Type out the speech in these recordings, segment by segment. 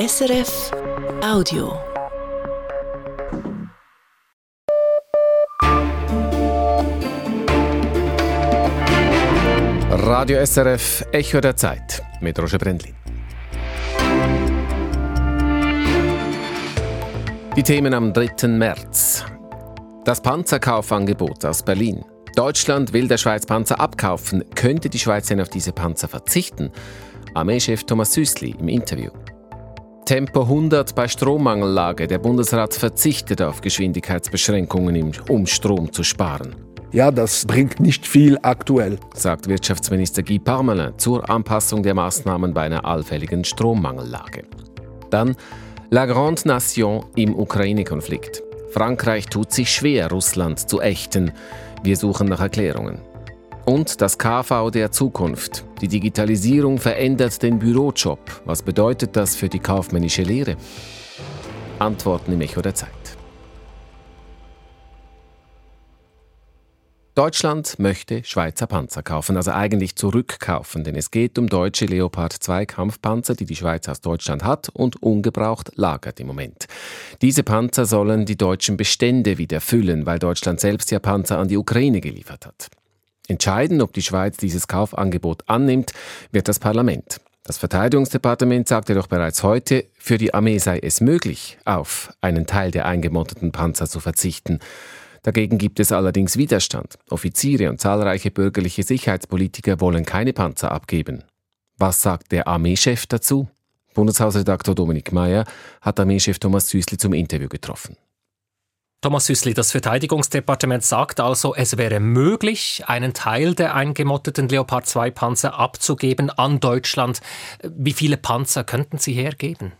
SRF Audio. Radio SRF Echo der Zeit mit Roger Brendlin. Die Themen am 3. März. Das Panzerkaufangebot aus Berlin. Deutschland will der Schweiz Panzer abkaufen. Könnte die Schweiz denn auf diese Panzer verzichten? Armeechef Thomas Süßli im Interview. Tempo 100 bei Strommangellage. Der Bundesrat verzichtet auf Geschwindigkeitsbeschränkungen, um Strom zu sparen. Ja, das bringt nicht viel aktuell, sagt Wirtschaftsminister Guy Parmelin zur Anpassung der Maßnahmen bei einer allfälligen Strommangellage. Dann La Grande Nation im Ukraine-Konflikt. Frankreich tut sich schwer, Russland zu ächten. Wir suchen nach Erklärungen. Und das KV der Zukunft. Die Digitalisierung verändert den Bürojob. Was bedeutet das für die kaufmännische Lehre? Antworten im Echo der Zeit. Deutschland möchte Schweizer Panzer kaufen, also eigentlich zurückkaufen, denn es geht um deutsche Leopard 2 Kampfpanzer, die die Schweiz aus Deutschland hat und ungebraucht lagert im Moment. Diese Panzer sollen die deutschen Bestände wieder füllen, weil Deutschland selbst ja Panzer an die Ukraine geliefert hat. Entscheiden, ob die Schweiz dieses Kaufangebot annimmt, wird das Parlament. Das Verteidigungsdepartement sagte doch bereits heute, für die Armee sei es möglich, auf einen Teil der eingemotteten Panzer zu verzichten. Dagegen gibt es allerdings Widerstand. Offiziere und zahlreiche bürgerliche Sicherheitspolitiker wollen keine Panzer abgeben. Was sagt der Armeechef dazu? Bundeshausredaktor Dominik Mayer hat Armeechef Thomas Süßli zum Interview getroffen. Thomas Süßli, das Verteidigungsdepartement sagt also, es wäre möglich, einen Teil der eingemotteten Leopard 2 Panzer abzugeben an Deutschland. Wie viele Panzer könnten Sie hergeben?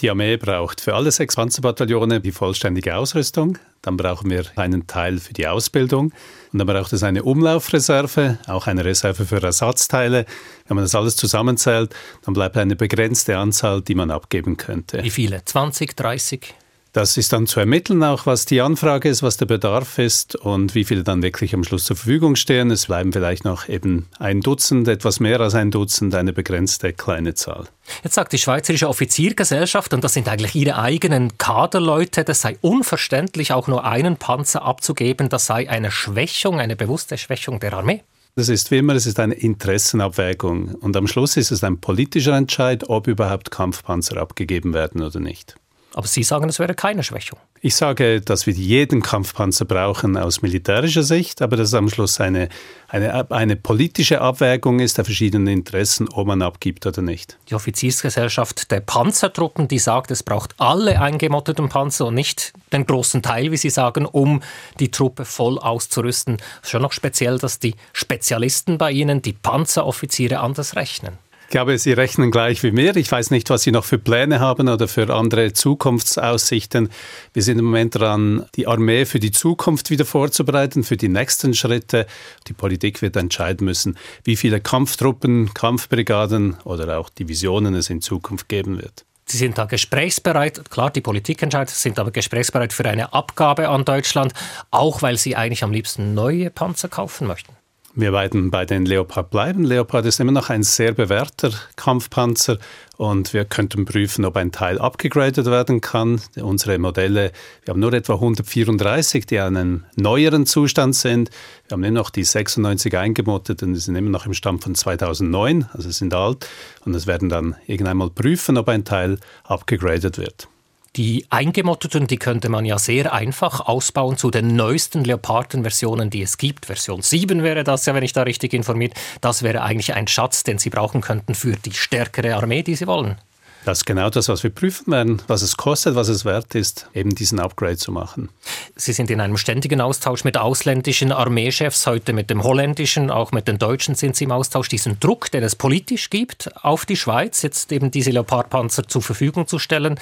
Die Armee braucht für alle sechs Panzerbataillone die vollständige Ausrüstung. Dann brauchen wir einen Teil für die Ausbildung. Und dann braucht es eine Umlaufreserve, auch eine Reserve für Ersatzteile. Wenn man das alles zusammenzählt, dann bleibt eine begrenzte Anzahl, die man abgeben könnte. Wie viele? 20, 30? Das ist dann zu ermitteln, auch was die Anfrage ist, was der Bedarf ist und wie viele dann wirklich am Schluss zur Verfügung stehen. Es bleiben vielleicht noch eben ein Dutzend, etwas mehr als ein Dutzend, eine begrenzte kleine Zahl. Jetzt sagt die Schweizerische Offiziergesellschaft, und das sind eigentlich ihre eigenen Kaderleute, das sei unverständlich, auch nur einen Panzer abzugeben, das sei eine Schwächung, eine bewusste Schwächung der Armee. Das ist wie immer, es ist eine Interessenabwägung. Und am Schluss ist es ein politischer Entscheid, ob überhaupt Kampfpanzer abgegeben werden oder nicht. Aber Sie sagen, es wäre keine Schwächung. Ich sage, dass wir jeden Kampfpanzer brauchen aus militärischer Sicht, aber dass es am Schluss eine, eine, eine politische Abwägung ist der verschiedenen Interessen, ob man abgibt oder nicht. Die Offiziersgesellschaft der Panzertruppen, die sagt, es braucht alle eingemotteten Panzer und nicht den großen Teil, wie Sie sagen, um die Truppe voll auszurüsten. Schon noch speziell, dass die Spezialisten bei Ihnen, die Panzeroffiziere, anders rechnen. Ich glaube, Sie rechnen gleich wie mir. Ich weiß nicht, was Sie noch für Pläne haben oder für andere Zukunftsaussichten. Wir sind im Moment dran, die Armee für die Zukunft wieder vorzubereiten, für die nächsten Schritte. Die Politik wird entscheiden müssen, wie viele Kampftruppen, Kampfbrigaden oder auch Divisionen es in Zukunft geben wird. Sie sind da gesprächsbereit. Klar, die Politik entscheidet, sind aber gesprächsbereit für eine Abgabe an Deutschland, auch weil Sie eigentlich am liebsten neue Panzer kaufen möchten. Wir werden bei den Leopard bleiben. Leopard ist immer noch ein sehr bewährter Kampfpanzer und wir könnten prüfen, ob ein Teil abgegradet werden kann. Unsere Modelle, wir haben nur etwa 134, die in einem neueren Zustand sind. Wir haben immer noch die 96 eingemottet und die sind immer noch im Stand von 2009, also sind alt. Und das werden dann irgendwann mal prüfen, ob ein Teil abgegradet wird. Die eingemotteten, die könnte man ja sehr einfach ausbauen zu den neuesten Leoparden-Versionen, die es gibt. Version 7 wäre das ja, wenn ich da richtig informiert. Das wäre eigentlich ein Schatz, den Sie brauchen könnten für die stärkere Armee, die Sie wollen. Das ist genau das, was wir prüfen werden, was es kostet, was es wert ist, eben diesen Upgrade zu machen. Sie sind in einem ständigen Austausch mit ausländischen Armeechefs, heute mit dem holländischen, auch mit den Deutschen sind Sie im Austausch. Diesen Druck, den es politisch gibt, auf die Schweiz, jetzt eben diese Leopardpanzer zur Verfügung zu stellen,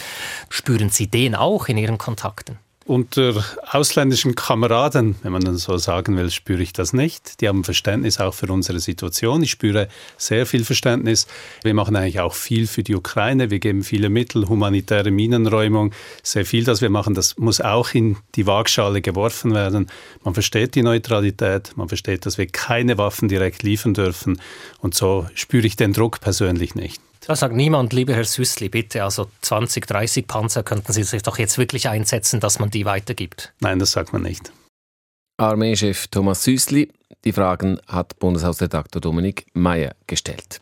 spüren Sie den auch in Ihren Kontakten? Unter ausländischen Kameraden, wenn man dann so sagen will, spüre ich das nicht. Die haben Verständnis auch für unsere Situation. Ich spüre sehr viel Verständnis. Wir machen eigentlich auch viel für die Ukraine. Wir geben viele Mittel, humanitäre Minenräumung. Sehr viel, das wir machen, das muss auch in die Waagschale geworfen werden. Man versteht die Neutralität. Man versteht, dass wir keine Waffen direkt liefern dürfen. Und so spüre ich den Druck persönlich nicht. Da sagt niemand, lieber Herr Süßli, bitte, also 20, 30 Panzer könnten Sie sich doch jetzt wirklich einsetzen, dass man die weitergibt. Nein, das sagt man nicht. Armeechef Thomas Süßli, die Fragen hat Bundeshausredakteur Dominik Mayer gestellt.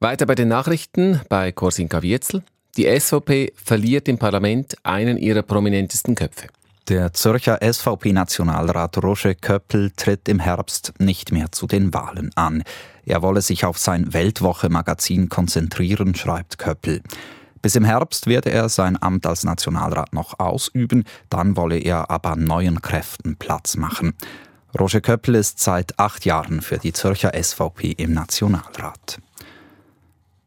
Weiter bei den Nachrichten bei Korsinka Wietzel. Die SVP verliert im Parlament einen ihrer prominentesten Köpfe. Der Zürcher SVP-Nationalrat Roger Köppel tritt im Herbst nicht mehr zu den Wahlen an. Er wolle sich auf sein Weltwoche-Magazin konzentrieren, schreibt Köppel. Bis im Herbst werde er sein Amt als Nationalrat noch ausüben, dann wolle er aber neuen Kräften Platz machen. Roger Köppel ist seit acht Jahren für die Zürcher SVP im Nationalrat.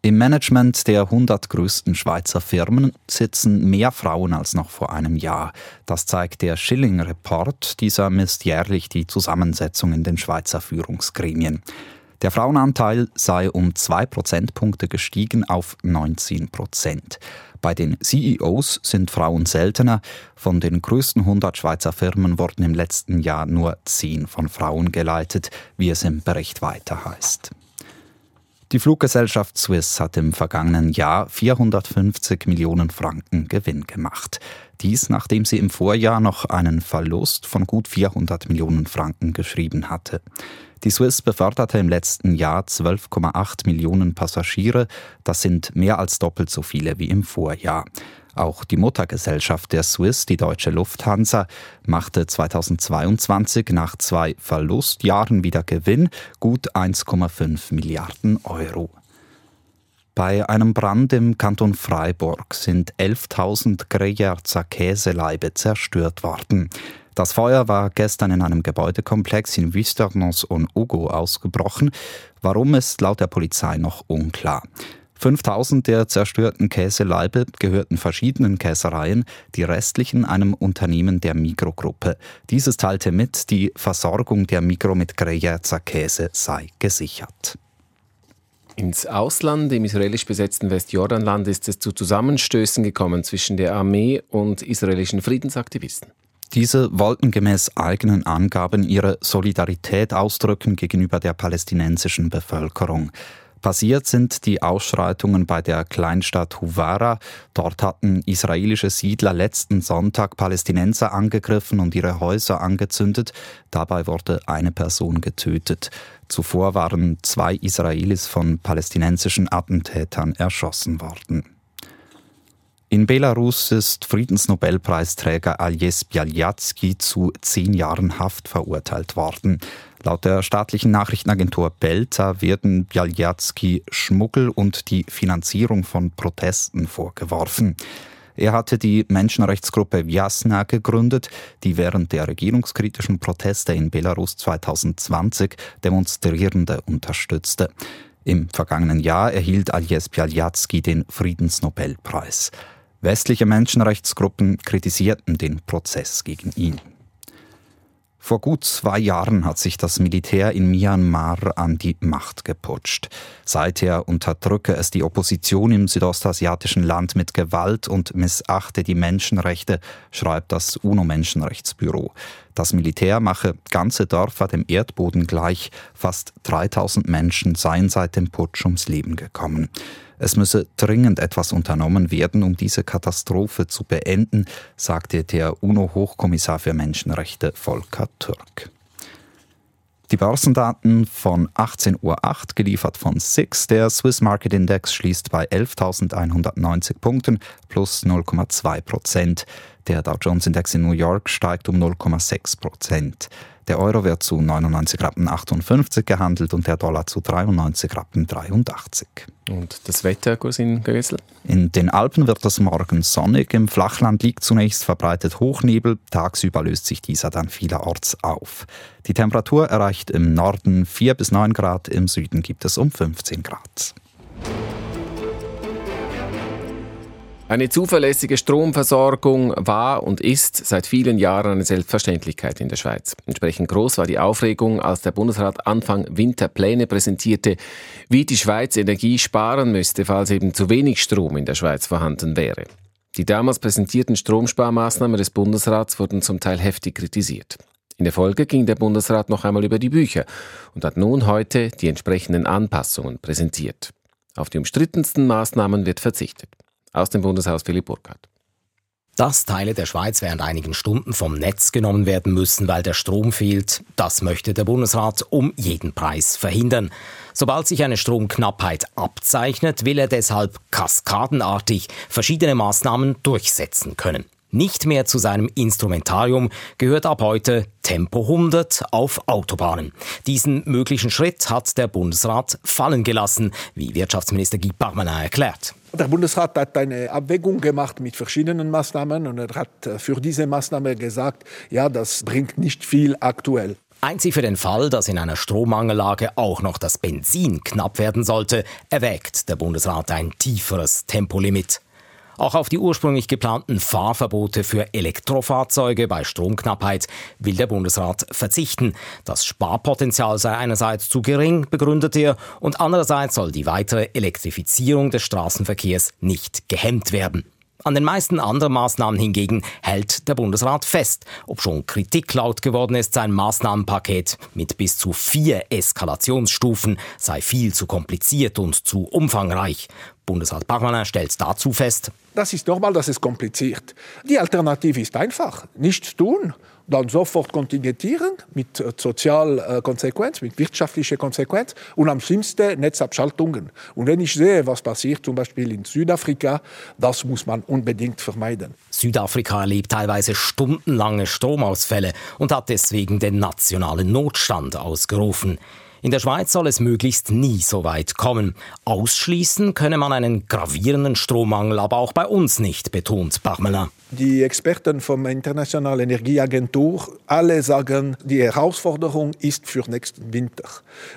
Im Management der 100 größten Schweizer Firmen sitzen mehr Frauen als noch vor einem Jahr. Das zeigt der Schilling-Report. Dieser misst jährlich die Zusammensetzung in den Schweizer Führungsgremien. Der Frauenanteil sei um zwei Prozentpunkte gestiegen auf 19 Prozent. Bei den CEOs sind Frauen seltener. Von den größten 100 Schweizer Firmen wurden im letzten Jahr nur 10 von Frauen geleitet, wie es im Bericht weiter heißt. Die Fluggesellschaft Swiss hat im vergangenen Jahr 450 Millionen Franken Gewinn gemacht. Dies nachdem sie im Vorjahr noch einen Verlust von gut 400 Millionen Franken geschrieben hatte. Die Swiss beförderte im letzten Jahr 12,8 Millionen Passagiere, das sind mehr als doppelt so viele wie im Vorjahr. Auch die Muttergesellschaft der Swiss, die deutsche Lufthansa, machte 2022 nach zwei Verlustjahren wieder Gewinn, gut 1,5 Milliarden Euro. Bei einem Brand im Kanton Freiburg sind 11.000 Greyerzer Käseleibe zerstört worden. Das Feuer war gestern in einem Gebäudekomplex in Wisternos und Ugo ausgebrochen. Warum ist laut der Polizei noch unklar. 5000 der zerstörten Käseleibe gehörten verschiedenen Käsereien, die restlichen einem Unternehmen der Mikrogruppe. Dieses teilte mit, die Versorgung der Mikro mit Greyerzer Käse sei gesichert. Ins Ausland, im israelisch besetzten Westjordanland, ist es zu Zusammenstößen gekommen zwischen der Armee und israelischen Friedensaktivisten. Diese wollten gemäß eigenen Angaben ihre Solidarität ausdrücken gegenüber der palästinensischen Bevölkerung. Passiert sind die Ausschreitungen bei der Kleinstadt Huvara. Dort hatten israelische Siedler letzten Sonntag Palästinenser angegriffen und ihre Häuser angezündet. Dabei wurde eine Person getötet. Zuvor waren zwei Israelis von palästinensischen Attentätern erschossen worden. In Belarus ist Friedensnobelpreisträger Aljes Bialyatsky zu zehn Jahren Haft verurteilt worden. Laut der staatlichen Nachrichtenagentur Belta werden Bialyatsky Schmuggel und die Finanzierung von Protesten vorgeworfen. Er hatte die Menschenrechtsgruppe Vjasna gegründet, die während der regierungskritischen Proteste in Belarus 2020 Demonstrierende unterstützte. Im vergangenen Jahr erhielt Aljes Bialyatsky den Friedensnobelpreis. Westliche Menschenrechtsgruppen kritisierten den Prozess gegen ihn. Vor gut zwei Jahren hat sich das Militär in Myanmar an die Macht geputscht. Seither unterdrücke es die Opposition im südostasiatischen Land mit Gewalt und missachte die Menschenrechte, schreibt das UNO-Menschenrechtsbüro. Das Militär mache ganze Dörfer dem Erdboden gleich. Fast 3000 Menschen seien seit dem Putsch ums Leben gekommen. Es müsse dringend etwas unternommen werden, um diese Katastrophe zu beenden, sagte der UNO-Hochkommissar für Menschenrechte Volker Türk. Die Börsendaten von 18.08 Uhr geliefert von SIX. Der Swiss Market Index schließt bei 11.190 Punkten plus 0,2 Prozent. Der Dow Jones Index in New York steigt um 0,6 Prozent. Der Euro wird zu 99 Rappen 58 gehandelt und der Dollar zu 93 Rappen 83. Und das Wetter, Cousin Gösel? In den Alpen wird es morgen sonnig. Im Flachland liegt zunächst verbreitet Hochnebel. Tagsüber löst sich dieser dann vielerorts auf. Die Temperatur erreicht im Norden 4 bis 9 Grad, im Süden gibt es um 15 Grad. Eine zuverlässige Stromversorgung war und ist seit vielen Jahren eine Selbstverständlichkeit in der Schweiz. Entsprechend groß war die Aufregung, als der Bundesrat Anfang Winter Pläne präsentierte, wie die Schweiz Energie sparen müsste, falls eben zu wenig Strom in der Schweiz vorhanden wäre. Die damals präsentierten Stromsparmaßnahmen des Bundesrats wurden zum Teil heftig kritisiert. In der Folge ging der Bundesrat noch einmal über die Bücher und hat nun heute die entsprechenden Anpassungen präsentiert. Auf die umstrittensten Maßnahmen wird verzichtet. Aus dem Bundeshaus Philipp Burkhardt. Dass Teile der Schweiz während einigen Stunden vom Netz genommen werden müssen, weil der Strom fehlt, das möchte der Bundesrat um jeden Preis verhindern. Sobald sich eine Stromknappheit abzeichnet, will er deshalb kaskadenartig verschiedene Maßnahmen durchsetzen können. Nicht mehr zu seinem Instrumentarium gehört ab heute Tempo 100 auf Autobahnen. Diesen möglichen Schritt hat der Bundesrat fallen gelassen, wie Wirtschaftsminister Guy Parmelin erklärt. Der Bundesrat hat eine Abwägung gemacht mit verschiedenen Maßnahmen und er hat äh, für diese Maßnahme gesagt, ja, das bringt nicht viel aktuell. Einzig für den Fall, dass in einer Strommangellage auch noch das Benzin knapp werden sollte, erwägt der Bundesrat ein tieferes Tempolimit. Auch auf die ursprünglich geplanten Fahrverbote für Elektrofahrzeuge bei Stromknappheit will der Bundesrat verzichten. Das Sparpotenzial sei einerseits zu gering, begründet er, und andererseits soll die weitere Elektrifizierung des Straßenverkehrs nicht gehemmt werden. An den meisten anderen Maßnahmen hingegen hält der Bundesrat fest, ob schon Kritik laut geworden ist, sein Maßnahmenpaket mit bis zu vier Eskalationsstufen sei viel zu kompliziert und zu umfangreich. Bundesrat Parmanin stellt dazu fest, das ist normal, das ist kompliziert. Die Alternative ist einfach, nichts tun dann sofort kontingentieren mit äh, sozialer äh, Konsequenz, mit wirtschaftlicher Konsequenz und am schlimmsten Netzabschaltungen. Und wenn ich sehe, was passiert zum Beispiel in Südafrika, das muss man unbedingt vermeiden. Südafrika erlebt teilweise stundenlange Stromausfälle und hat deswegen den nationalen Notstand ausgerufen. In der Schweiz soll es möglichst nie so weit kommen. Ausschließen könne man einen gravierenden Strommangel aber auch bei uns nicht, betont Parmelin. Die Experten vom Internationalen Energieagentur, alle sagen, die Herausforderung ist für nächsten Winter.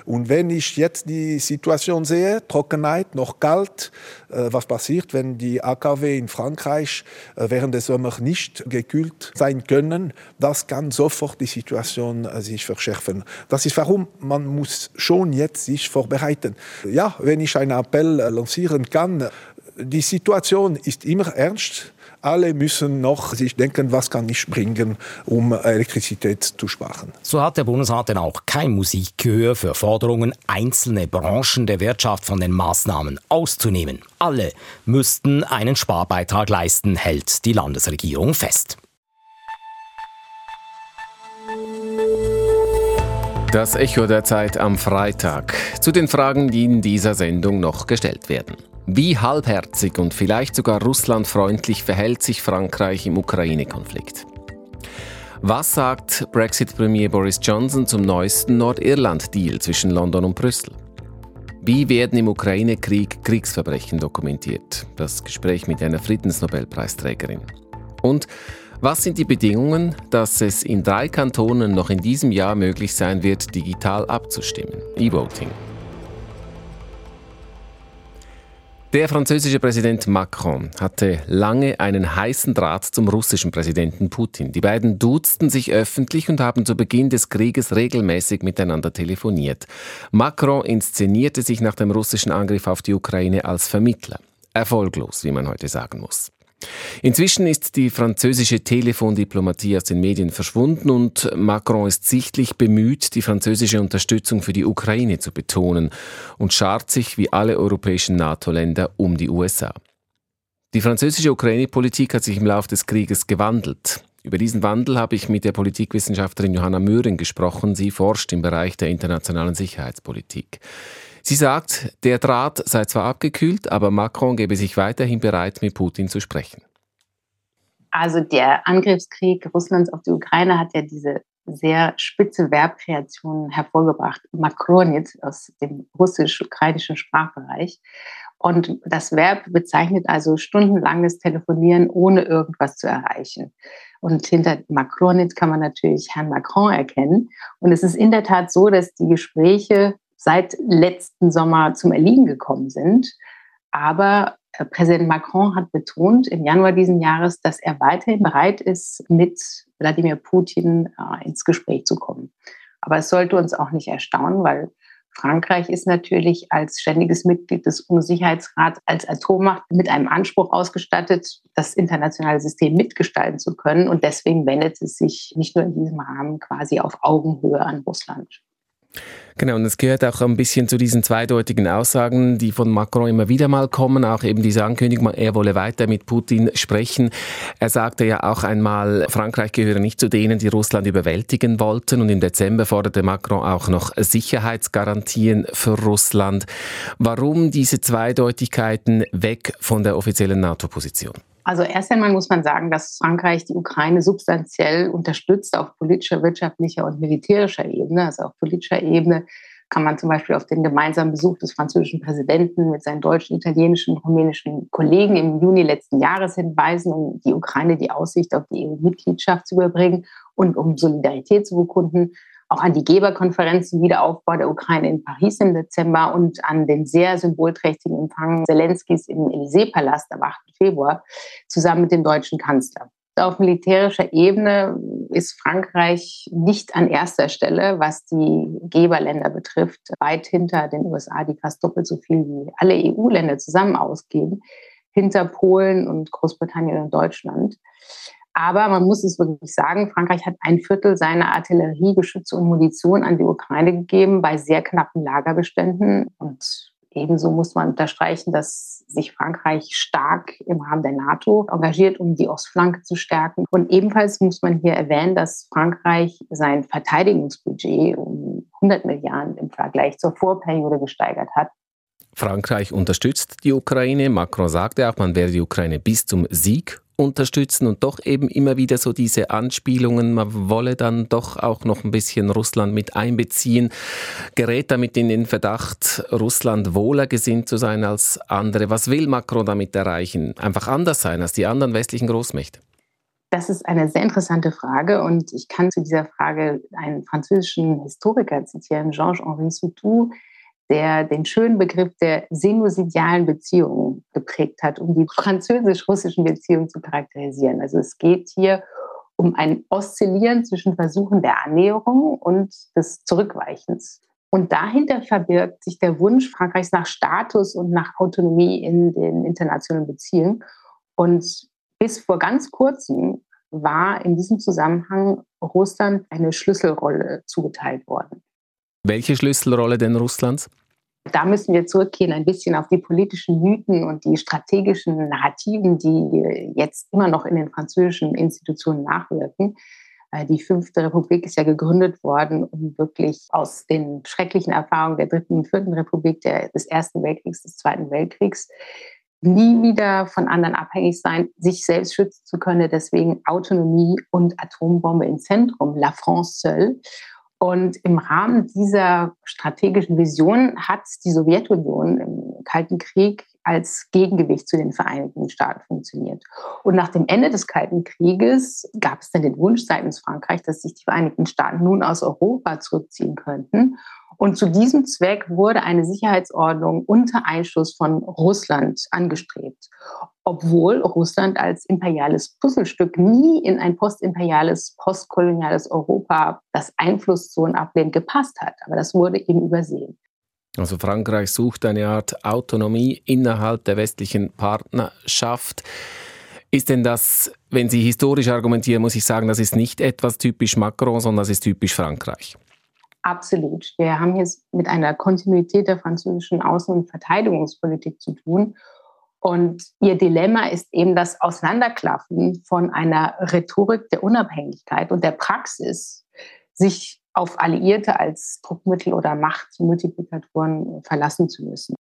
Und wenn ich jetzt die Situation sehe, Trockenheit, noch kalt, äh, was passiert, wenn die AKW in Frankreich äh, während des Sommers nicht gekühlt sein können, das kann sofort die Situation äh, sich verschärfen. Das ist warum man muss schon jetzt sich vorbereiten. Ja, wenn ich einen Appell lancieren kann, die Situation ist immer ernst. Alle müssen noch sich denken, was kann ich bringen, um Elektrizität zu sparen. So hat der Bundesrat denn auch kein Musikgehör für Forderungen, einzelne Branchen der Wirtschaft von den Maßnahmen auszunehmen. Alle müssten einen Sparbeitrag leisten, hält die Landesregierung fest. Das Echo der Zeit am Freitag. Zu den Fragen, die in dieser Sendung noch gestellt werden. Wie halbherzig und vielleicht sogar russlandfreundlich verhält sich Frankreich im Ukraine-Konflikt? Was sagt Brexit-Premier Boris Johnson zum neuesten Nordirland-Deal zwischen London und Brüssel? Wie werden im Ukraine-Krieg Kriegsverbrechen dokumentiert? Das Gespräch mit einer Friedensnobelpreisträgerin. Und was sind die Bedingungen, dass es in drei Kantonen noch in diesem Jahr möglich sein wird, digital abzustimmen? E-Voting. Der französische Präsident Macron hatte lange einen heißen Draht zum russischen Präsidenten Putin. Die beiden duzten sich öffentlich und haben zu Beginn des Krieges regelmäßig miteinander telefoniert. Macron inszenierte sich nach dem russischen Angriff auf die Ukraine als Vermittler. Erfolglos, wie man heute sagen muss. Inzwischen ist die französische Telefondiplomatie aus den Medien verschwunden und Macron ist sichtlich bemüht, die französische Unterstützung für die Ukraine zu betonen und schart sich wie alle europäischen NATO-Länder um die USA. Die französische Ukraine-Politik hat sich im Laufe des Krieges gewandelt. Über diesen Wandel habe ich mit der Politikwissenschaftlerin Johanna Möhring gesprochen. Sie forscht im Bereich der internationalen Sicherheitspolitik. Sie sagt, der Draht sei zwar abgekühlt, aber Macron gebe sich weiterhin bereit, mit Putin zu sprechen. Also der Angriffskrieg Russlands auf die Ukraine hat ja diese sehr spitze Verbkreation hervorgebracht. Macron jetzt aus dem russisch-ukrainischen Sprachbereich. Und das Verb bezeichnet also stundenlanges Telefonieren, ohne irgendwas zu erreichen. Und hinter Macron kann man natürlich Herrn Macron erkennen. Und es ist in der Tat so, dass die Gespräche seit letzten Sommer zum Erliegen gekommen sind. Aber äh, Präsident Macron hat betont im Januar diesen Jahres, dass er weiterhin bereit ist, mit Wladimir Putin äh, ins Gespräch zu kommen. Aber es sollte uns auch nicht erstaunen, weil Frankreich ist natürlich als ständiges Mitglied des UNO-Sicherheitsrats als Atommacht mit einem Anspruch ausgestattet, das internationale System mitgestalten zu können. Und deswegen wendet es sich nicht nur in diesem Rahmen quasi auf Augenhöhe an Russland. Genau, und es gehört auch ein bisschen zu diesen zweideutigen Aussagen, die von Macron immer wieder mal kommen, auch eben diese Ankündigung, er wolle weiter mit Putin sprechen. Er sagte ja auch einmal, Frankreich gehöre nicht zu denen, die Russland überwältigen wollten. Und im Dezember forderte Macron auch noch Sicherheitsgarantien für Russland. Warum diese Zweideutigkeiten weg von der offiziellen NATO-Position? Also erst einmal muss man sagen, dass Frankreich die Ukraine substanziell unterstützt auf politischer, wirtschaftlicher und militärischer Ebene. Also auf politischer Ebene kann man zum Beispiel auf den gemeinsamen Besuch des französischen Präsidenten mit seinen deutschen, italienischen, rumänischen Kollegen im Juni letzten Jahres hinweisen, um die Ukraine die Aussicht auf die EU-Mitgliedschaft zu überbringen und um Solidarität zu bekunden auch an die Geberkonferenz zum Wiederaufbau der Ukraine in Paris im Dezember und an den sehr symbolträchtigen Empfang Zelenskis im Élysée-Palast am 8. Februar zusammen mit dem deutschen Kanzler. Auf militärischer Ebene ist Frankreich nicht an erster Stelle, was die Geberländer betrifft, weit hinter den USA, die fast doppelt so viel wie alle EU-Länder zusammen ausgeben, hinter Polen und Großbritannien und Deutschland. Aber man muss es wirklich sagen, Frankreich hat ein Viertel seiner Artillerie, Geschütze und Munition an die Ukraine gegeben bei sehr knappen Lagerbeständen. Und ebenso muss man unterstreichen, dass sich Frankreich stark im Rahmen der NATO engagiert, um die Ostflanke zu stärken. Und ebenfalls muss man hier erwähnen, dass Frankreich sein Verteidigungsbudget um 100 Milliarden im Vergleich zur Vorperiode gesteigert hat. Frankreich unterstützt die Ukraine. Macron sagte auch, man werde die Ukraine bis zum Sieg unterstützen und doch eben immer wieder so diese Anspielungen, man wolle dann doch auch noch ein bisschen Russland mit einbeziehen, gerät damit in den Verdacht, Russland wohler gesinnt zu sein als andere. Was will Macron damit erreichen? Einfach anders sein als die anderen westlichen Großmächte? Das ist eine sehr interessante Frage und ich kann zu dieser Frage einen französischen Historiker zitieren, Georges-Henri Soutou, der den schönen Begriff der sinusidialen Beziehungen geprägt hat, um die französisch-russischen Beziehungen zu charakterisieren. Also es geht hier um ein Oszillieren zwischen Versuchen der Annäherung und des Zurückweichens. Und dahinter verbirgt sich der Wunsch Frankreichs nach Status und nach Autonomie in den internationalen Beziehungen. Und bis vor ganz kurzem war in diesem Zusammenhang Russland eine Schlüsselrolle zugeteilt worden. Welche Schlüsselrolle denn Russlands? Da müssen wir zurückgehen ein bisschen auf die politischen Mythen und die strategischen Narrativen, die jetzt immer noch in den französischen Institutionen nachwirken. Äh, die Fünfte Republik ist ja gegründet worden, um wirklich aus den schrecklichen Erfahrungen der Dritten und Vierten Republik, der, des Ersten Weltkriegs, des Zweiten Weltkriegs, nie wieder von anderen abhängig sein, sich selbst schützen zu können. Deswegen Autonomie und Atombombe im Zentrum, La France seule. Und im Rahmen dieser strategischen Vision hat die Sowjetunion im Kalten Krieg als Gegengewicht zu den Vereinigten Staaten funktioniert. Und nach dem Ende des Kalten Krieges gab es dann den Wunsch seitens Frankreich, dass sich die Vereinigten Staaten nun aus Europa zurückziehen könnten. Und zu diesem Zweck wurde eine Sicherheitsordnung unter Einschluss von Russland angestrebt obwohl Russland als imperiales Puzzlestück nie in ein postimperiales, postkoloniales Europa, das Einflusszonen ablehnt, gepasst hat. Aber das wurde eben übersehen. Also Frankreich sucht eine Art Autonomie innerhalb der westlichen Partnerschaft. Ist denn das, wenn Sie historisch argumentieren, muss ich sagen, das ist nicht etwas typisch Macron, sondern das ist typisch Frankreich? Absolut. Wir haben hier mit einer Kontinuität der französischen Außen- und Verteidigungspolitik zu tun. Und ihr Dilemma ist eben das Auseinanderklaffen von einer Rhetorik der Unabhängigkeit und der Praxis, sich auf Alliierte als Druckmittel oder Machtmultiplikatoren verlassen zu müssen.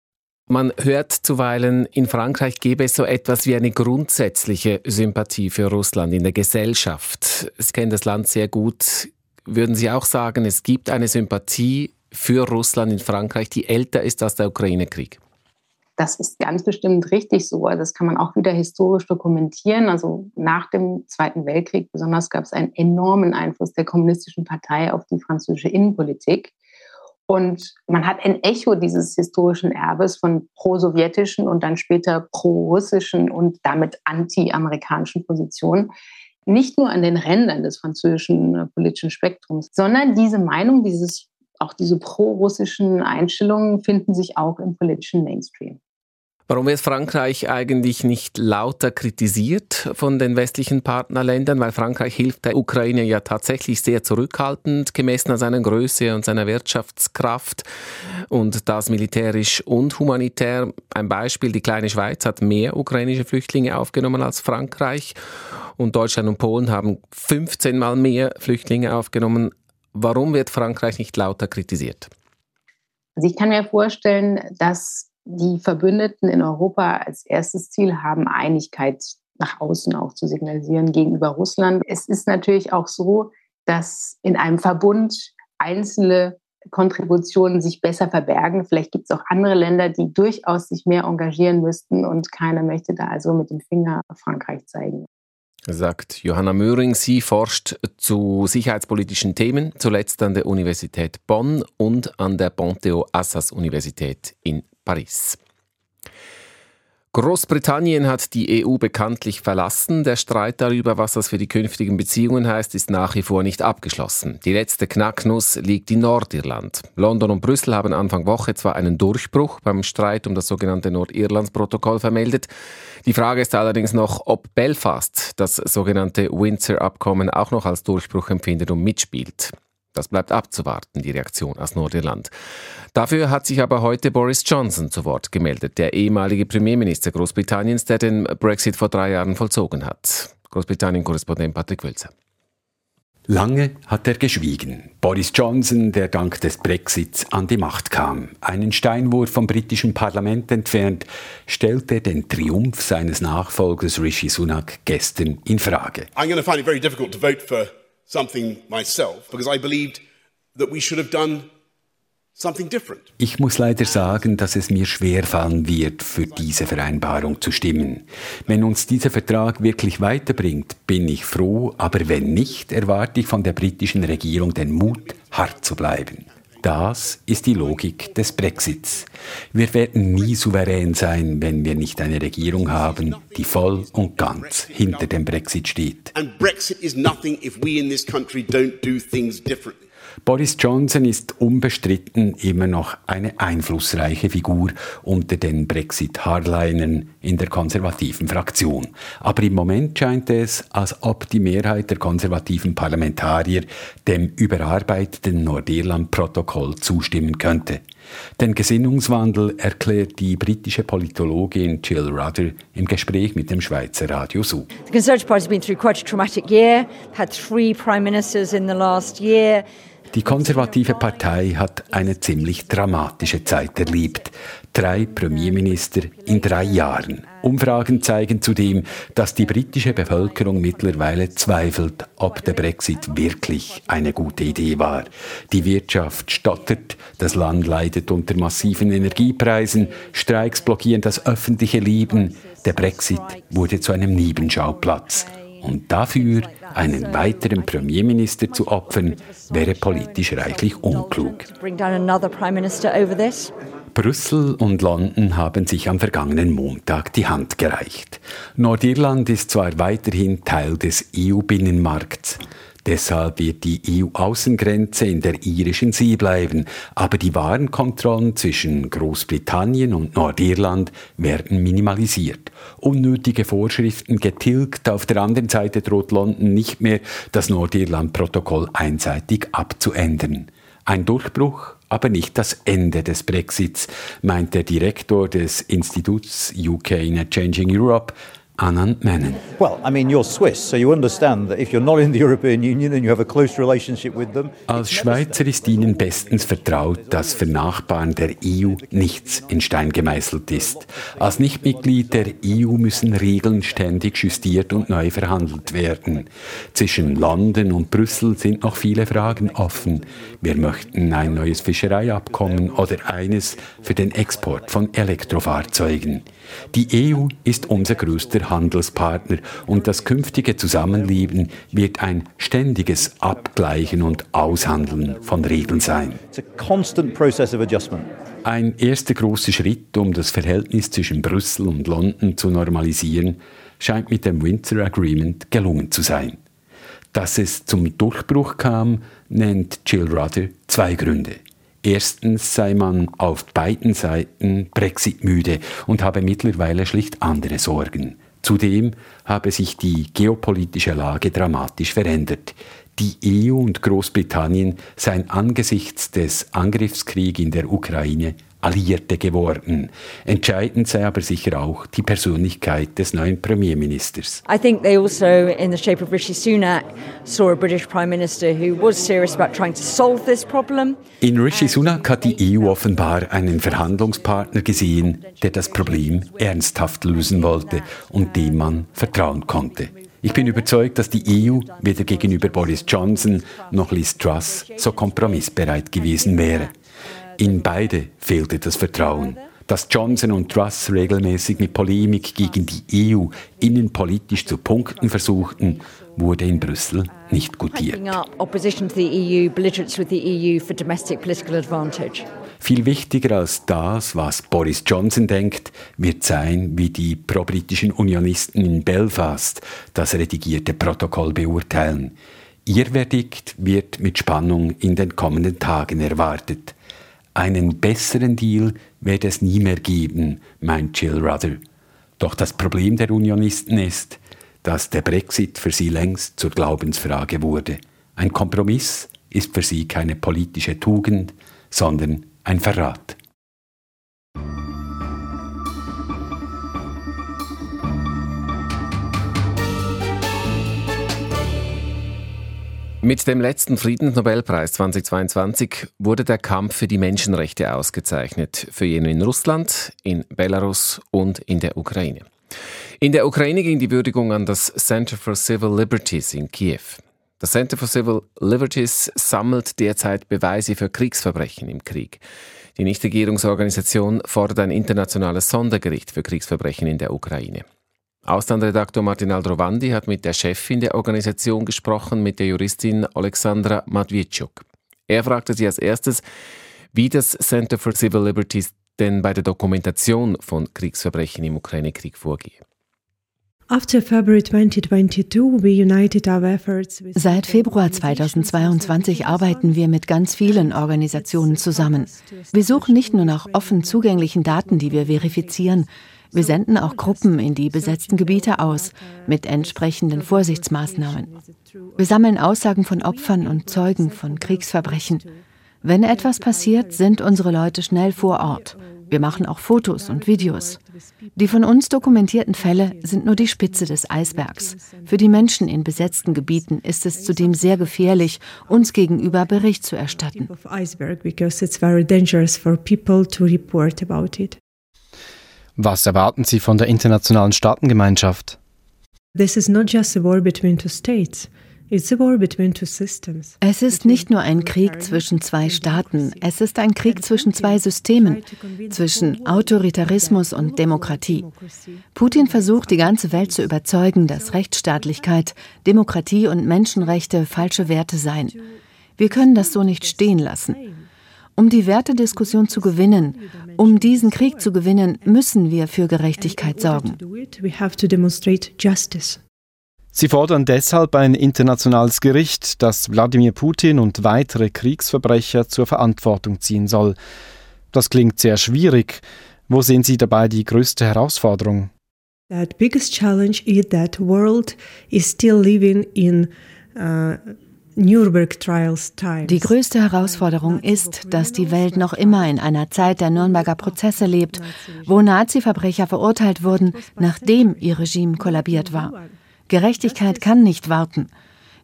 Man hört zuweilen, in Frankreich gäbe es so etwas wie eine grundsätzliche Sympathie für Russland in der Gesellschaft. Sie kennen das Land sehr gut. Würden Sie auch sagen, es gibt eine Sympathie für Russland in Frankreich, die älter ist als der Ukraine-Krieg? Das ist ganz bestimmt richtig so. Das kann man auch wieder historisch dokumentieren. Also nach dem Zweiten Weltkrieg besonders gab es einen enormen Einfluss der kommunistischen Partei auf die französische Innenpolitik. Und man hat ein Echo dieses historischen Erbes von pro-sowjetischen und dann später pro-russischen und damit anti-amerikanischen Positionen nicht nur an den Rändern des französischen äh, politischen Spektrums, sondern diese Meinung, dieses, auch diese pro-russischen Einstellungen finden sich auch im politischen Mainstream. Warum wird Frankreich eigentlich nicht lauter kritisiert von den westlichen Partnerländern? Weil Frankreich hilft der Ukraine ja tatsächlich sehr zurückhaltend, gemessen an seiner Größe und seiner Wirtschaftskraft und das militärisch und humanitär. Ein Beispiel, die kleine Schweiz hat mehr ukrainische Flüchtlinge aufgenommen als Frankreich und Deutschland und Polen haben 15 mal mehr Flüchtlinge aufgenommen. Warum wird Frankreich nicht lauter kritisiert? Also ich kann mir vorstellen, dass die Verbündeten in Europa als erstes Ziel haben, Einigkeit nach außen auch zu signalisieren gegenüber Russland. Es ist natürlich auch so, dass in einem Verbund einzelne Kontributionen sich besser verbergen. Vielleicht gibt es auch andere Länder, die durchaus sich mehr engagieren müssten und keiner möchte da also mit dem Finger Frankreich zeigen. Sagt Johanna Möhring. Sie forscht zu sicherheitspolitischen Themen, zuletzt an der Universität Bonn und an der Ponteo Assas Universität in Paris. Großbritannien hat die EU bekanntlich verlassen. Der Streit darüber, was das für die künftigen Beziehungen heißt, ist nach wie vor nicht abgeschlossen. Die letzte Knacknuss liegt in Nordirland. London und Brüssel haben Anfang Woche zwar einen Durchbruch beim Streit um das sogenannte Nordirlandsprotokoll vermeldet. Die Frage ist allerdings noch, ob Belfast das sogenannte Windsor-Abkommen auch noch als Durchbruch empfindet und mitspielt. Das bleibt abzuwarten, die Reaktion aus Nordirland. Dafür hat sich aber heute Boris Johnson zu Wort gemeldet, der ehemalige Premierminister Großbritanniens, der den Brexit vor drei Jahren vollzogen hat. Großbritannien-Korrespondent Patrick Wölzer. Lange hat er geschwiegen. Boris Johnson, der dank des Brexits an die Macht kam, einen Steinwurf vom britischen Parlament entfernt, stellte den Triumph seines Nachfolgers Rishi Sunak gestern in Frage. I'm going to find it very difficult to vote for something myself because I believed that we should have done. Ich muss leider sagen, dass es mir schwerfallen wird, für diese Vereinbarung zu stimmen. Wenn uns dieser Vertrag wirklich weiterbringt, bin ich froh, aber wenn nicht, erwarte ich von der britischen Regierung den Mut, hart zu bleiben. Das ist die Logik des Brexits. Wir werden nie souverän sein, wenn wir nicht eine Regierung haben, die voll und ganz hinter dem Brexit steht. And Brexit is nothing if we in this country don't do things differently. Boris Johnson ist unbestritten immer noch eine einflussreiche Figur unter den Brexit-Hardlinern in der konservativen Fraktion. Aber im Moment scheint es, als ob die Mehrheit der konservativen Parlamentarier dem überarbeiteten Nordirland-Protokoll zustimmen könnte. Den Gesinnungswandel erklärt die britische Politologin Jill Rudder im Gespräch mit dem Schweizer Radio so. The Conservative Party has been through quite a traumatic year, had three prime ministers in the last year. Die konservative Partei hat eine ziemlich dramatische Zeit erlebt. Drei Premierminister in drei Jahren. Umfragen zeigen zudem, dass die britische Bevölkerung mittlerweile zweifelt, ob der Brexit wirklich eine gute Idee war. Die Wirtschaft stottert, das Land leidet unter massiven Energiepreisen, Streiks blockieren das öffentliche Leben. Der Brexit wurde zu einem Nebenschauplatz. Und dafür einen weiteren Premierminister zu opfern, wäre politisch reichlich unklug. Brüssel und London haben sich am vergangenen Montag die Hand gereicht. Nordirland ist zwar weiterhin Teil des EU-Binnenmarkts, Deshalb wird die EU-Außengrenze in der irischen See bleiben, aber die Warenkontrollen zwischen Großbritannien und Nordirland werden minimalisiert. Unnötige Vorschriften getilgt, auf der anderen Seite droht London nicht mehr, das Nordirland-Protokoll einseitig abzuändern. Ein Durchbruch, aber nicht das Ende des Brexits, meint der Direktor des Instituts UK in a Changing Europe, Anand Menon. Well, I mean, you're Swiss, so you understand that if you're not in the European Union and you have a close relationship with them. Als Schweizer ist Ihnen bestens vertraut, dass für Nachbarn der EU nichts in Stein gemeißelt ist. Als Nichtmitglied der EU müssen Regeln ständig justiert und neu verhandelt werden. Zwischen London und Brüssel sind noch viele Fragen offen. Wir möchten ein neues Fischereiabkommen oder eines für den Export von Elektrofahrzeugen. Die EU ist unser größter Handelspartner und das künftige Zusammenleben wird ein ständiges Abgleichen und Aushandeln von Regeln sein. Ein erster großer Schritt, um das Verhältnis zwischen Brüssel und London zu normalisieren, scheint mit dem Windsor Agreement gelungen zu sein. Dass es zum Durchbruch kam, nennt Jill Rudder zwei Gründe. Erstens sei man auf beiden Seiten Brexit müde und habe mittlerweile schlicht andere Sorgen. Zudem habe sich die geopolitische Lage dramatisch verändert. Die EU und Großbritannien seien angesichts des Angriffskriegs in der Ukraine Alliierte geworden. Entscheidend sei aber sicher auch die Persönlichkeit des neuen Premierministers. I think they also, in the shape of Rishi Sunak, saw a British Prime Minister who was serious about trying to solve this problem. In Rishi Sunak hat die EU offenbar einen Verhandlungspartner gesehen, der das Problem ernsthaft lösen wollte und dem man vertrauen konnte. Ich bin überzeugt, dass die EU weder gegenüber Boris Johnson noch Liz Truss so kompromissbereit gewesen wäre. In beide fehlte das Vertrauen. Dass Johnson und Truss regelmäßig mit Polemik gegen die EU innenpolitisch zu punkten versuchten, wurde in Brüssel nicht gutiert. E e Viel wichtiger als das, was Boris Johnson denkt, wird sein, wie die pro-britischen Unionisten in Belfast das redigierte Protokoll beurteilen. Ihr Verdikt wird mit Spannung in den kommenden Tagen erwartet. Einen besseren Deal werde es nie mehr geben, meint Jill Ruther. Doch das Problem der Unionisten ist, dass der Brexit für sie längst zur Glaubensfrage wurde. Ein Kompromiss ist für sie keine politische Tugend, sondern ein Verrat. Mit dem letzten Friedensnobelpreis 2022 wurde der Kampf für die Menschenrechte ausgezeichnet, für jene in Russland, in Belarus und in der Ukraine. In der Ukraine ging die Würdigung an das Center for Civil Liberties in Kiew. Das Center for Civil Liberties sammelt derzeit Beweise für Kriegsverbrechen im Krieg. Die Nichtregierungsorganisation fordert ein internationales Sondergericht für Kriegsverbrechen in der Ukraine. Auslandredaktor Martin Aldrovandi hat mit der Chefin der Organisation gesprochen, mit der Juristin Alexandra Matwietschuk. Er fragte sie als erstes, wie das Center for Civil Liberties denn bei der Dokumentation von Kriegsverbrechen im Ukraine-Krieg vorgehe. Seit Februar 2022 arbeiten wir mit ganz vielen Organisationen zusammen. Wir suchen nicht nur nach offen zugänglichen Daten, die wir verifizieren, wir senden auch Gruppen in die besetzten Gebiete aus mit entsprechenden Vorsichtsmaßnahmen. Wir sammeln Aussagen von Opfern und Zeugen von Kriegsverbrechen. Wenn etwas passiert, sind unsere Leute schnell vor Ort. Wir machen auch Fotos und Videos. Die von uns dokumentierten Fälle sind nur die Spitze des Eisbergs. Für die Menschen in besetzten Gebieten ist es zudem sehr gefährlich, uns gegenüber Bericht zu erstatten. Was erwarten Sie von der internationalen Staatengemeinschaft? Es ist nicht nur ein Krieg zwischen zwei Staaten, es ist ein Krieg zwischen zwei Systemen, zwischen Autoritarismus und Demokratie. Putin versucht, die ganze Welt zu überzeugen, dass Rechtsstaatlichkeit, Demokratie und Menschenrechte falsche Werte seien. Wir können das so nicht stehen lassen. Um die Wertediskussion zu gewinnen, um diesen Krieg zu gewinnen, müssen wir für Gerechtigkeit sorgen. Sie fordern deshalb ein internationales Gericht, das Wladimir Putin und weitere Kriegsverbrecher zur Verantwortung ziehen soll. Das klingt sehr schwierig. Wo sehen Sie dabei die größte Herausforderung? That biggest challenge is that world is still living in uh, die größte Herausforderung ist, dass die Welt noch immer in einer Zeit der Nürnberger Prozesse lebt, wo Nazi-Verbrecher verurteilt wurden, nachdem ihr Regime kollabiert war. Gerechtigkeit kann nicht warten.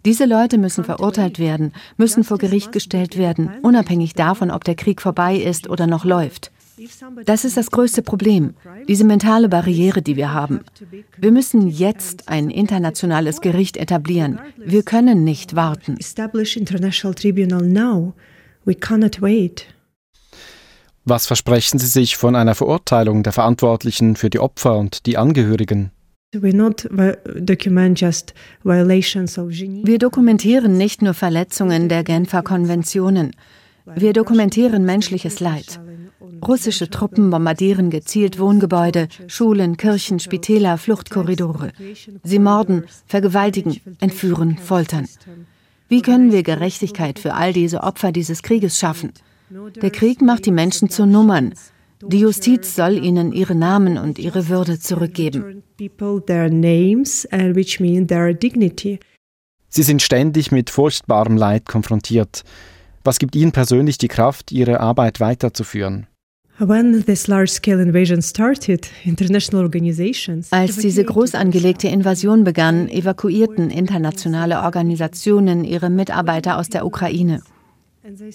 Diese Leute müssen verurteilt werden, müssen vor Gericht gestellt werden, unabhängig davon, ob der Krieg vorbei ist oder noch läuft. Das ist das größte Problem, diese mentale Barriere, die wir haben. Wir müssen jetzt ein internationales Gericht etablieren. Wir können nicht warten. Was versprechen Sie sich von einer Verurteilung der Verantwortlichen für die Opfer und die Angehörigen? Wir dokumentieren nicht nur Verletzungen der Genfer Konventionen. Wir dokumentieren menschliches Leid. Russische Truppen bombardieren gezielt Wohngebäude, Schulen, Kirchen, Spitäler, Fluchtkorridore. Sie morden, vergewaltigen, entführen, foltern. Wie können wir Gerechtigkeit für all diese Opfer dieses Krieges schaffen? Der Krieg macht die Menschen zu Nummern. Die Justiz soll ihnen ihre Namen und ihre Würde zurückgeben. Sie sind ständig mit furchtbarem Leid konfrontiert. Was gibt Ihnen persönlich die Kraft, Ihre Arbeit weiterzuführen? Als diese groß angelegte Invasion begann, evakuierten internationale Organisationen ihre Mitarbeiter aus der Ukraine.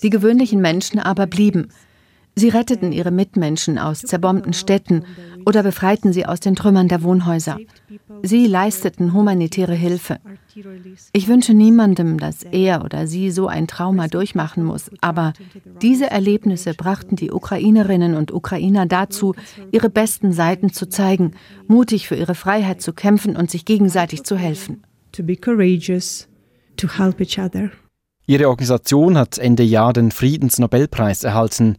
Die gewöhnlichen Menschen aber blieben. Sie retteten ihre Mitmenschen aus zerbombten Städten oder befreiten sie aus den Trümmern der Wohnhäuser. Sie leisteten humanitäre Hilfe. Ich wünsche niemandem, dass er oder sie so ein Trauma durchmachen muss, aber diese Erlebnisse brachten die Ukrainerinnen und Ukrainer dazu, ihre besten Seiten zu zeigen, mutig für ihre Freiheit zu kämpfen und sich gegenseitig zu helfen. Ihre Organisation hat Ende Jahr den Friedensnobelpreis erhalten.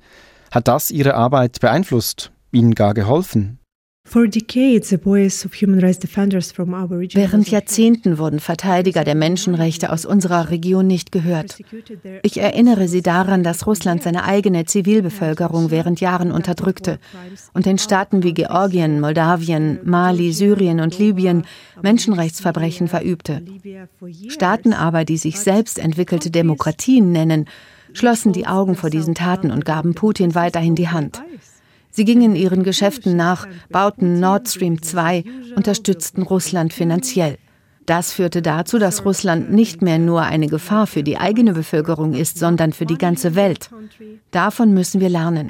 Hat das Ihre Arbeit beeinflusst, Ihnen gar geholfen? Während Jahrzehnten wurden Verteidiger der Menschenrechte aus unserer Region nicht gehört. Ich erinnere Sie daran, dass Russland seine eigene Zivilbevölkerung während Jahren unterdrückte und in Staaten wie Georgien, Moldawien, Mali, Syrien und Libyen Menschenrechtsverbrechen verübte. Staaten aber, die sich selbst entwickelte Demokratien nennen, schlossen die Augen vor diesen Taten und gaben Putin weiterhin die Hand. Sie gingen ihren Geschäften nach, bauten Nord Stream 2, unterstützten Russland finanziell. Das führte dazu, dass Russland nicht mehr nur eine Gefahr für die eigene Bevölkerung ist, sondern für die ganze Welt. Davon müssen wir lernen.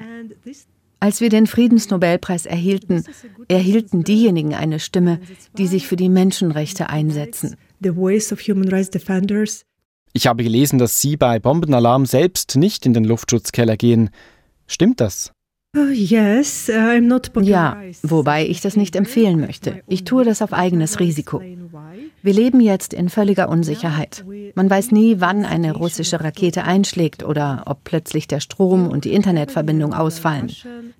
Als wir den Friedensnobelpreis erhielten, erhielten diejenigen eine Stimme, die sich für die Menschenrechte einsetzen. Ich habe gelesen, dass Sie bei Bombenalarm selbst nicht in den Luftschutzkeller gehen. Stimmt das? Oh, ja, wobei ich das nicht empfehlen möchte. Ich tue das auf eigenes Risiko. Wir leben jetzt in völliger Unsicherheit. Man weiß nie, wann eine russische Rakete einschlägt oder ob plötzlich der Strom und die Internetverbindung ausfallen.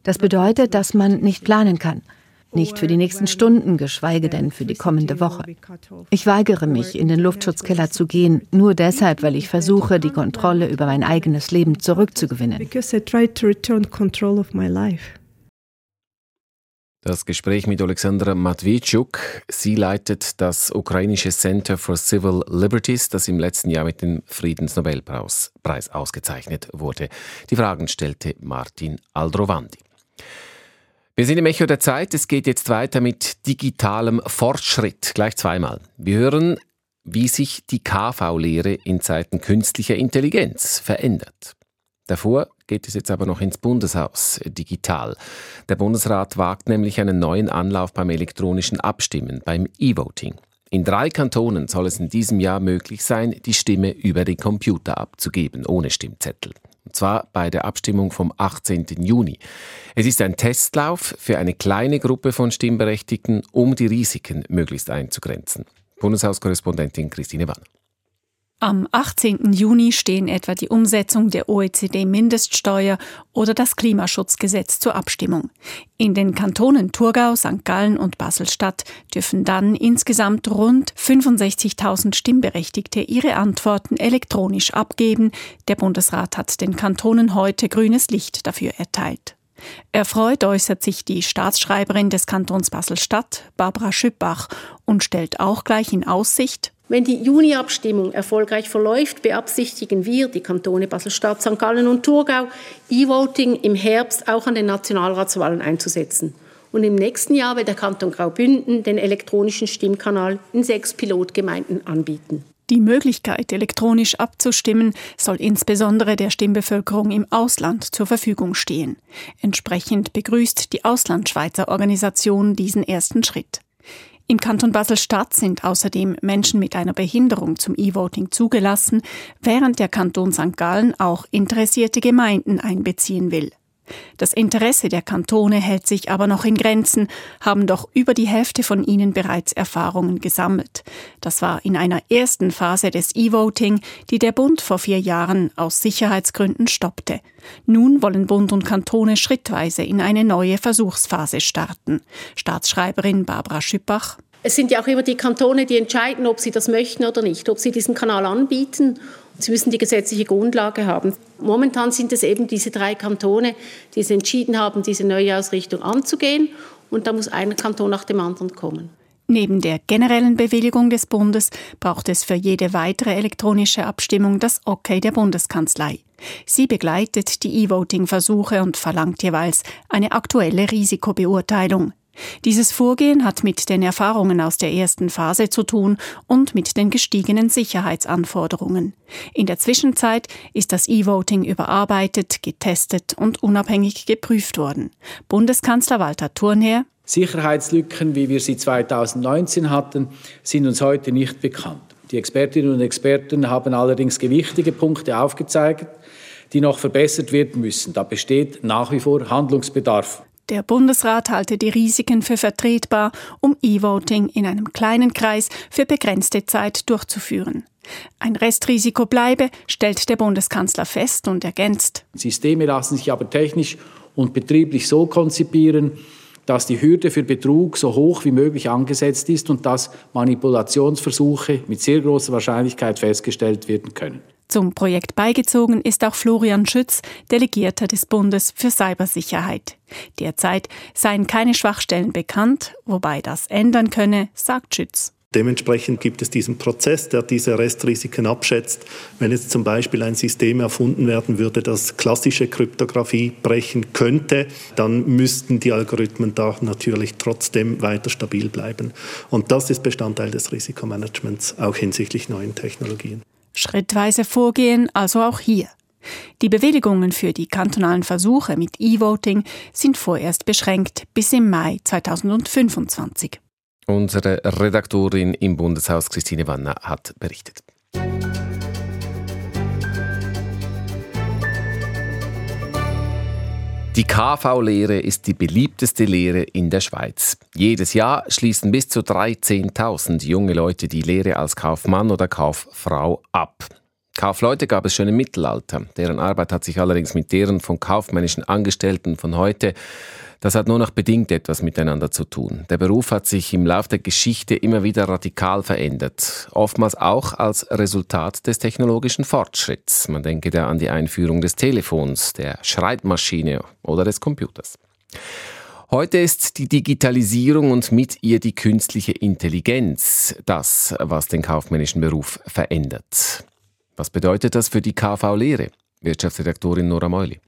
Das bedeutet, dass man nicht planen kann. Nicht für die nächsten Stunden, geschweige denn für die kommende Woche. Ich weigere mich, in den Luftschutzkeller zu gehen, nur deshalb, weil ich versuche, die Kontrolle über mein eigenes Leben zurückzugewinnen. Das Gespräch mit Alexandra Matwitschuk. Sie leitet das ukrainische Center for Civil Liberties, das im letzten Jahr mit dem Friedensnobelpreis ausgezeichnet wurde. Die Fragen stellte Martin Aldrovandi. Wir sind im Echo der Zeit. Es geht jetzt weiter mit digitalem Fortschritt. Gleich zweimal. Wir hören, wie sich die KV-Lehre in Zeiten künstlicher Intelligenz verändert. Davor geht es jetzt aber noch ins Bundeshaus, digital. Der Bundesrat wagt nämlich einen neuen Anlauf beim elektronischen Abstimmen, beim E-Voting. In drei Kantonen soll es in diesem Jahr möglich sein, die Stimme über den Computer abzugeben, ohne Stimmzettel und zwar bei der Abstimmung vom 18. Juni. Es ist ein Testlauf für eine kleine Gruppe von Stimmberechtigten, um die Risiken möglichst einzugrenzen. Bundeshauskorrespondentin Christine Wann. Am 18. Juni stehen etwa die Umsetzung der OECD-Mindeststeuer oder das Klimaschutzgesetz zur Abstimmung. In den Kantonen Thurgau, St. Gallen und Basel-Stadt dürfen dann insgesamt rund 65.000 Stimmberechtigte ihre Antworten elektronisch abgeben. Der Bundesrat hat den Kantonen heute grünes Licht dafür erteilt. Erfreut äußert sich die Staatsschreiberin des Kantons Basel-Stadt, Barbara Schüppach, und stellt auch gleich in Aussicht, wenn die Juni-Abstimmung erfolgreich verläuft, beabsichtigen wir, die Kantone Basel-Stadt, St. Gallen und Thurgau, E-Voting im Herbst auch an den Nationalratswahlen einzusetzen. Und im nächsten Jahr wird der Kanton Graubünden den elektronischen Stimmkanal in sechs Pilotgemeinden anbieten. Die Möglichkeit, elektronisch abzustimmen, soll insbesondere der Stimmbevölkerung im Ausland zur Verfügung stehen. Entsprechend begrüßt die Auslandschweizer Organisation diesen ersten Schritt. Im Kanton Basel-Stadt sind außerdem Menschen mit einer Behinderung zum E-Voting zugelassen, während der Kanton St. Gallen auch interessierte Gemeinden einbeziehen will. Das Interesse der Kantone hält sich aber noch in Grenzen, haben doch über die Hälfte von ihnen bereits Erfahrungen gesammelt. Das war in einer ersten Phase des E-Voting, die der Bund vor vier Jahren aus Sicherheitsgründen stoppte. Nun wollen Bund und Kantone schrittweise in eine neue Versuchsphase starten. Staatsschreiberin Barbara Schüppach. Es sind ja auch immer die Kantone, die entscheiden, ob sie das möchten oder nicht, ob sie diesen Kanal anbieten Sie müssen die gesetzliche Grundlage haben. Momentan sind es eben diese drei Kantone, die es entschieden haben, diese Neuausrichtung anzugehen. Und da muss ein Kanton nach dem anderen kommen. Neben der generellen Bewilligung des Bundes braucht es für jede weitere elektronische Abstimmung das Okay der Bundeskanzlei. Sie begleitet die E-Voting-Versuche und verlangt jeweils eine aktuelle Risikobeurteilung. Dieses Vorgehen hat mit den Erfahrungen aus der ersten Phase zu tun und mit den gestiegenen Sicherheitsanforderungen. In der Zwischenzeit ist das E-Voting überarbeitet, getestet und unabhängig geprüft worden. Bundeskanzler Walter Thurnherr Sicherheitslücken, wie wir sie 2019 hatten, sind uns heute nicht bekannt. Die Expertinnen und Experten haben allerdings gewichtige Punkte aufgezeigt, die noch verbessert werden müssen. Da besteht nach wie vor Handlungsbedarf. Der Bundesrat halte die Risiken für vertretbar, um E-Voting in einem kleinen Kreis für begrenzte Zeit durchzuführen. Ein Restrisiko bleibe, stellt der Bundeskanzler fest und ergänzt. Systeme lassen sich aber technisch und betrieblich so konzipieren, dass die Hürde für Betrug so hoch wie möglich angesetzt ist und dass Manipulationsversuche mit sehr großer Wahrscheinlichkeit festgestellt werden können. Zum Projekt beigezogen ist auch Florian Schütz, Delegierter des Bundes für Cybersicherheit. Derzeit seien keine Schwachstellen bekannt, wobei das ändern könne, sagt Schütz. Dementsprechend gibt es diesen Prozess, der diese Restrisiken abschätzt. Wenn jetzt zum Beispiel ein System erfunden werden würde, das klassische Kryptographie brechen könnte, dann müssten die Algorithmen da natürlich trotzdem weiter stabil bleiben. Und das ist Bestandteil des Risikomanagements, auch hinsichtlich neuen Technologien. Schrittweise vorgehen, also auch hier. Die Bewilligungen für die kantonalen Versuche mit E-Voting sind vorerst beschränkt bis im Mai 2025. Unsere Redaktorin im Bundeshaus Christine Wanner hat berichtet. Die KV-Lehre ist die beliebteste Lehre in der Schweiz. Jedes Jahr schließen bis zu 13.000 junge Leute die Lehre als Kaufmann oder Kauffrau ab. Kaufleute gab es schon im Mittelalter. Deren Arbeit hat sich allerdings mit deren von kaufmännischen Angestellten von heute das hat nur noch bedingt etwas miteinander zu tun. Der Beruf hat sich im Laufe der Geschichte immer wieder radikal verändert, oftmals auch als Resultat des technologischen Fortschritts. Man denke da an die Einführung des Telefons, der Schreibmaschine oder des Computers. Heute ist die Digitalisierung und mit ihr die künstliche Intelligenz das, was den kaufmännischen Beruf verändert. Was bedeutet das für die KV-Lehre? Wirtschaftsredaktorin Nora Meuli.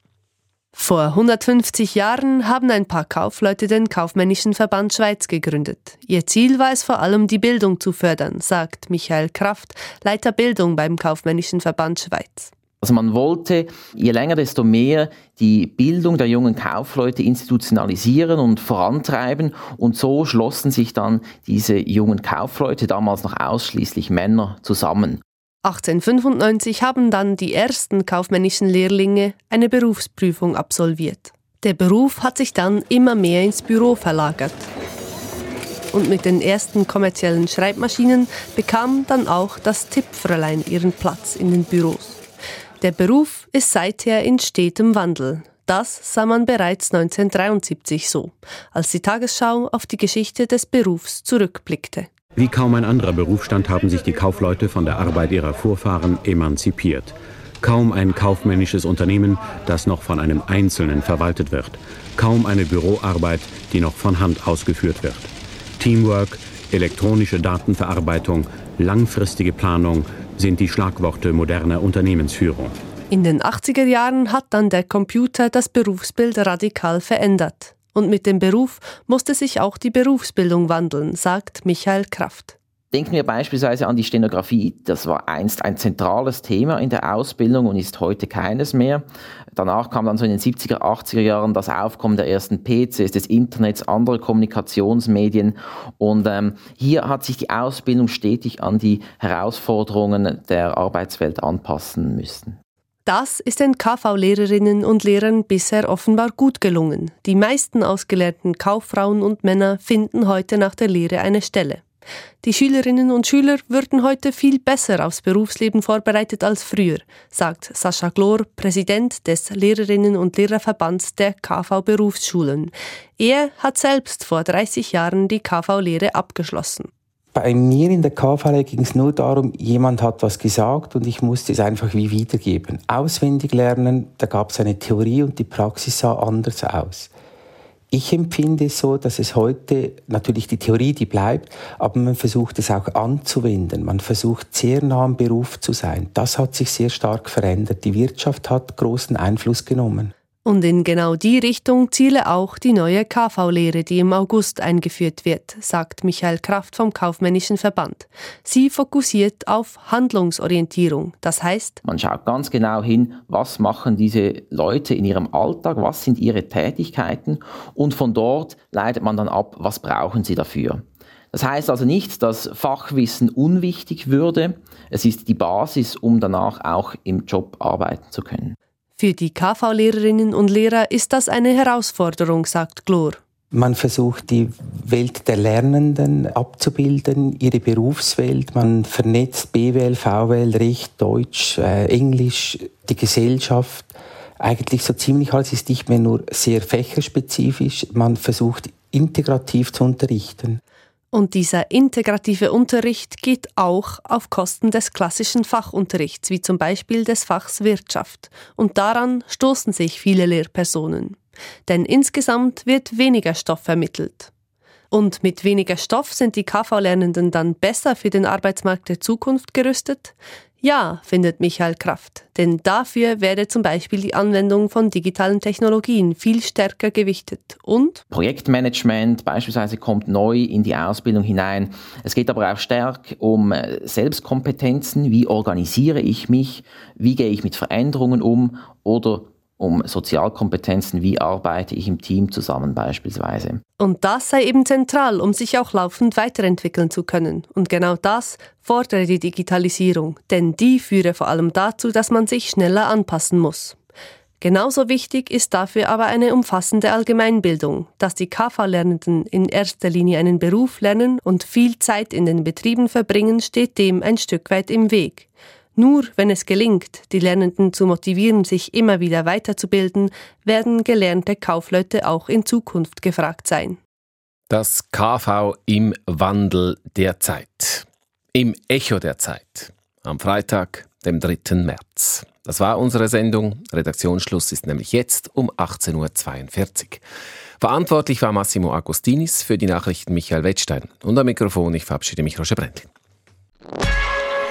Vor 150 Jahren haben ein paar Kaufleute den Kaufmännischen Verband Schweiz gegründet. Ihr Ziel war es vor allem, die Bildung zu fördern, sagt Michael Kraft, Leiter Bildung beim Kaufmännischen Verband Schweiz. Also man wollte je länger, desto mehr die Bildung der jungen Kaufleute institutionalisieren und vorantreiben. Und so schlossen sich dann diese jungen Kaufleute, damals noch ausschließlich Männer, zusammen. 1895 haben dann die ersten kaufmännischen Lehrlinge eine Berufsprüfung absolviert. Der Beruf hat sich dann immer mehr ins Büro verlagert. Und mit den ersten kommerziellen Schreibmaschinen bekam dann auch das Tippfräulein ihren Platz in den Büros. Der Beruf ist seither in stetem Wandel. Das sah man bereits 1973 so, als die Tagesschau auf die Geschichte des Berufs zurückblickte. Wie kaum ein anderer Berufsstand haben sich die Kaufleute von der Arbeit ihrer Vorfahren emanzipiert. Kaum ein kaufmännisches Unternehmen, das noch von einem Einzelnen verwaltet wird. Kaum eine Büroarbeit, die noch von Hand ausgeführt wird. Teamwork, elektronische Datenverarbeitung, langfristige Planung sind die Schlagworte moderner Unternehmensführung. In den 80er Jahren hat dann der Computer das Berufsbild radikal verändert. Und mit dem Beruf musste sich auch die Berufsbildung wandeln, sagt Michael Kraft. Denken wir beispielsweise an die Stenografie. Das war einst ein zentrales Thema in der Ausbildung und ist heute keines mehr. Danach kam dann so in den 70er, 80er Jahren das Aufkommen der ersten PCs, des Internets, andere Kommunikationsmedien. Und ähm, hier hat sich die Ausbildung stetig an die Herausforderungen der Arbeitswelt anpassen müssen. Das ist den KV-Lehrerinnen und Lehrern bisher offenbar gut gelungen. Die meisten ausgelernten Kauffrauen und Männer finden heute nach der Lehre eine Stelle. Die Schülerinnen und Schüler würden heute viel besser aufs Berufsleben vorbereitet als früher, sagt Sascha Glor, Präsident des Lehrerinnen und Lehrerverbands der KV Berufsschulen. Er hat selbst vor 30 Jahren die KV-Lehre abgeschlossen. Bei mir in der KV ging es nur darum, jemand hat was gesagt und ich musste es einfach wie wiedergeben. Auswendig lernen, da gab es eine Theorie und die Praxis sah anders aus. Ich empfinde es so, dass es heute natürlich die Theorie, die bleibt, aber man versucht es auch anzuwenden. Man versucht sehr nah am Beruf zu sein. Das hat sich sehr stark verändert. Die Wirtschaft hat großen Einfluss genommen. Und in genau die Richtung ziele auch die neue KV-Lehre, die im August eingeführt wird, sagt Michael Kraft vom Kaufmännischen Verband. Sie fokussiert auf Handlungsorientierung. Das heißt, man schaut ganz genau hin, was machen diese Leute in ihrem Alltag, was sind ihre Tätigkeiten und von dort leitet man dann ab, was brauchen sie dafür. Das heißt also nicht, dass Fachwissen unwichtig würde. Es ist die Basis, um danach auch im Job arbeiten zu können. Für die KV-Lehrerinnen und Lehrer ist das eine Herausforderung, sagt Glor. Man versucht die Welt der Lernenden abzubilden, ihre Berufswelt. Man vernetzt BWL, VWL, Recht, Deutsch, äh, Englisch, die Gesellschaft. Eigentlich so ziemlich alles ist nicht mehr nur sehr fächerspezifisch. Man versucht integrativ zu unterrichten. Und dieser integrative Unterricht geht auch auf Kosten des klassischen Fachunterrichts, wie zum Beispiel des Fachs Wirtschaft. Und daran stoßen sich viele Lehrpersonen. Denn insgesamt wird weniger Stoff vermittelt. Und mit weniger Stoff sind die KV-Lernenden dann besser für den Arbeitsmarkt der Zukunft gerüstet? Ja, findet Michael Kraft, denn dafür werde zum Beispiel die Anwendung von digitalen Technologien viel stärker gewichtet. Und? Projektmanagement beispielsweise kommt neu in die Ausbildung hinein. Es geht aber auch stark um äh, Selbstkompetenzen, wie organisiere ich mich, wie gehe ich mit Veränderungen um? Oder um Sozialkompetenzen, wie arbeite ich im Team zusammen beispielsweise. Und das sei eben zentral, um sich auch laufend weiterentwickeln zu können. Und genau das fordere die Digitalisierung, denn die führe vor allem dazu, dass man sich schneller anpassen muss. Genauso wichtig ist dafür aber eine umfassende Allgemeinbildung, dass die KV-Lernenden in erster Linie einen Beruf lernen und viel Zeit in den Betrieben verbringen, steht dem ein Stück weit im Weg. Nur wenn es gelingt, die Lernenden zu motivieren, sich immer wieder weiterzubilden, werden gelernte Kaufleute auch in Zukunft gefragt sein. Das KV im Wandel der Zeit. Im Echo der Zeit. Am Freitag, dem 3. März. Das war unsere Sendung. Redaktionsschluss ist nämlich jetzt um 18.42 Uhr. Verantwortlich war Massimo Agostinis für die Nachrichten Michael Wettstein. Und am Mikrofon, ich verabschiede mich, Roger Brendlin.